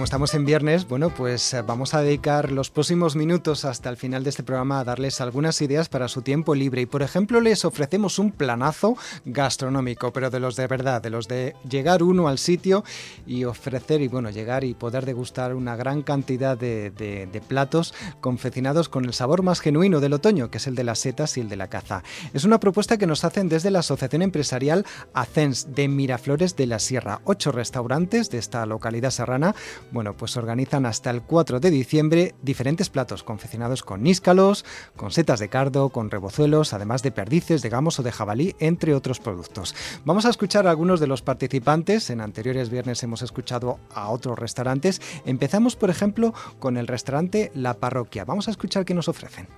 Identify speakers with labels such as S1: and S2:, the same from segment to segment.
S1: Como estamos en viernes, bueno, pues eh, vamos a dedicar los próximos minutos hasta el final de este programa a darles algunas ideas para su tiempo libre. Y por ejemplo, les ofrecemos un planazo gastronómico, pero de los de verdad, de los de llegar uno al sitio y ofrecer, y bueno, llegar y poder degustar una gran cantidad de, de platos confeccionados con el sabor más genuino del otoño, que es el de las setas y el de la caza. Es una propuesta que nos hacen desde la Asociación Empresarial Acens de Miraflores de la Sierra. Ocho restaurantes de esta localidad serrana bueno, pues organizan hasta el 4 de diciembre diferentes platos confeccionados con níscalos, con setas de cardo, con rebozuelos, además de perdices, de gamos o de jabalí, entre otros productos. Vamos a escuchar a algunos de los participantes. En anteriores viernes hemos escuchado a otros restaurantes. Empezamos, por ejemplo, con el restaurante La Parroquia. Vamos a escuchar qué nos ofrecen.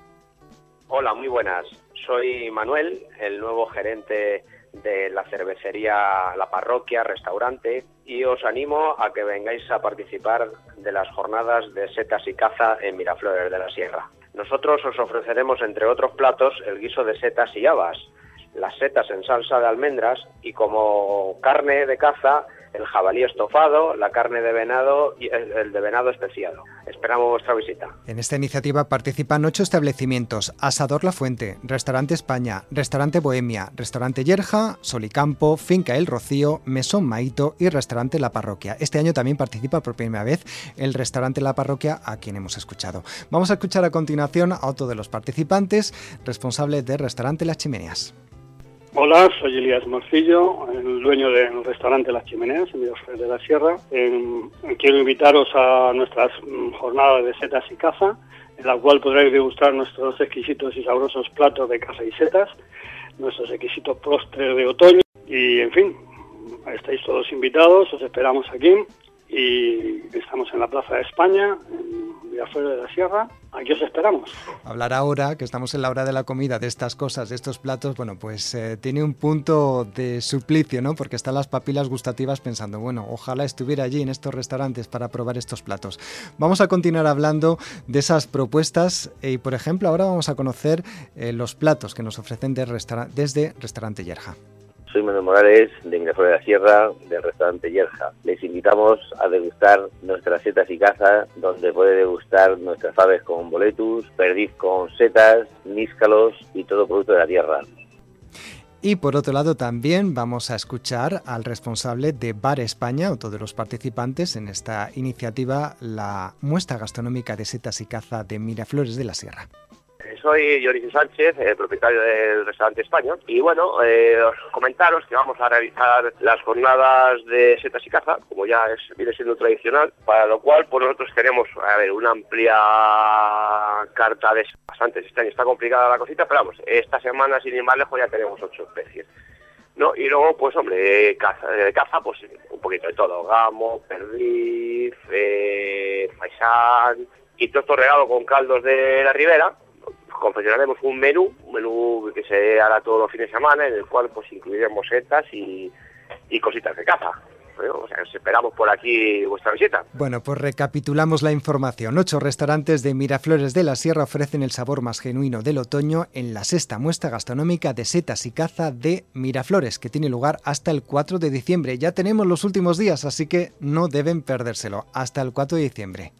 S2: Hola, muy buenas. Soy Manuel, el nuevo gerente de la cervecería La Parroquia, restaurante, y os animo a que vengáis a participar de las jornadas de setas y caza en Miraflores de la Sierra. Nosotros os ofreceremos, entre otros platos, el guiso de setas y habas, las setas en salsa de almendras y como carne de caza el jabalí estofado, la carne de venado y el, de venado especiado. Esperamos vuestra visita.
S1: En esta iniciativa participan ocho establecimientos: Asador La Fuente, Restaurante España, Restaurante Bohemia, Restaurante Yerja, Solicampo, Finca El Rocío, Mesón Maito y Restaurante La Parroquia. Este año también participa por primera vez el Restaurante La Parroquia, a quien hemos escuchado. Vamos a escuchar a continuación a otro de los participantes, responsable del Restaurante Las Chimeneas.
S3: Hola, soy Elías Morcillo, el dueño del restaurante Las Chimeneas en Miraflores de la Sierra. quiero invitaros a nuestras mm, jornadas de setas y caza, en la cual podréis degustar nuestros exquisitos y sabrosos platos de caza y setas, nuestros exquisitos postres de otoño. Y, en fin, estáis todos invitados, os esperamos aquí. Y estamos en la Plaza de España, en de la Sierra, aquí os esperamos.
S1: Hablar ahora, que estamos en la hora de la comida, de estas cosas, de estos platos, bueno, pues eh, tiene un punto de suplicio, ¿no? Porque están las papilas gustativas pensando, bueno, ojalá estuviera allí en estos restaurantes para probar estos platos. Vamos a continuar hablando de esas propuestas y, por ejemplo, ahora vamos a conocer eh, los platos que nos ofrecen de desde Restaurante Yerja.
S4: Soy Manuel Morales, de Miraflores de la Sierra, del restaurante Yerja. Les invitamos a degustar nuestras setas y caza, donde puede degustar nuestras aves con boletus, perdiz con setas, níscalos y todo producto de la tierra.
S1: Y por otro lado también vamos a escuchar al responsable de Bar España, otro de los participantes en esta iniciativa, la muestra gastronómica de setas y caza de Miraflores de la Sierra
S2: soy Jorge Sánchez, el propietario del restaurante España, y bueno, eh, comentaros que vamos a realizar las jornadas de setas y caza, como ya viene siendo tradicional, para lo cual pues nosotros tenemos a ver, una amplia carta de bastantes. Este año está complicada la cosita, pero vamos, esta semana sin ir más lejos ya tenemos ocho especies. ¿no? Y luego, pues hombre, caza, de caza, pues un poquito de todo, gamo, perdiz, eh, faisán, y todo esto regado con caldos de la ribera, confeccionaremos un menú, un menú que se hará todos los fines de semana, en el cual pues incluiremos setas y, y cositas de caza. O sea, esperamos por aquí vuestra visita.
S1: Bueno, pues recapitulamos la información. Ocho restaurantes de Miraflores de la Sierra ofrecen el sabor más genuino del otoño en la sexta muestra gastronómica de setas y caza de Miraflores, que tiene lugar hasta el 4 de diciembre. Ya tenemos los últimos días, así que no deben perdérselo. Hasta el 4 de diciembre.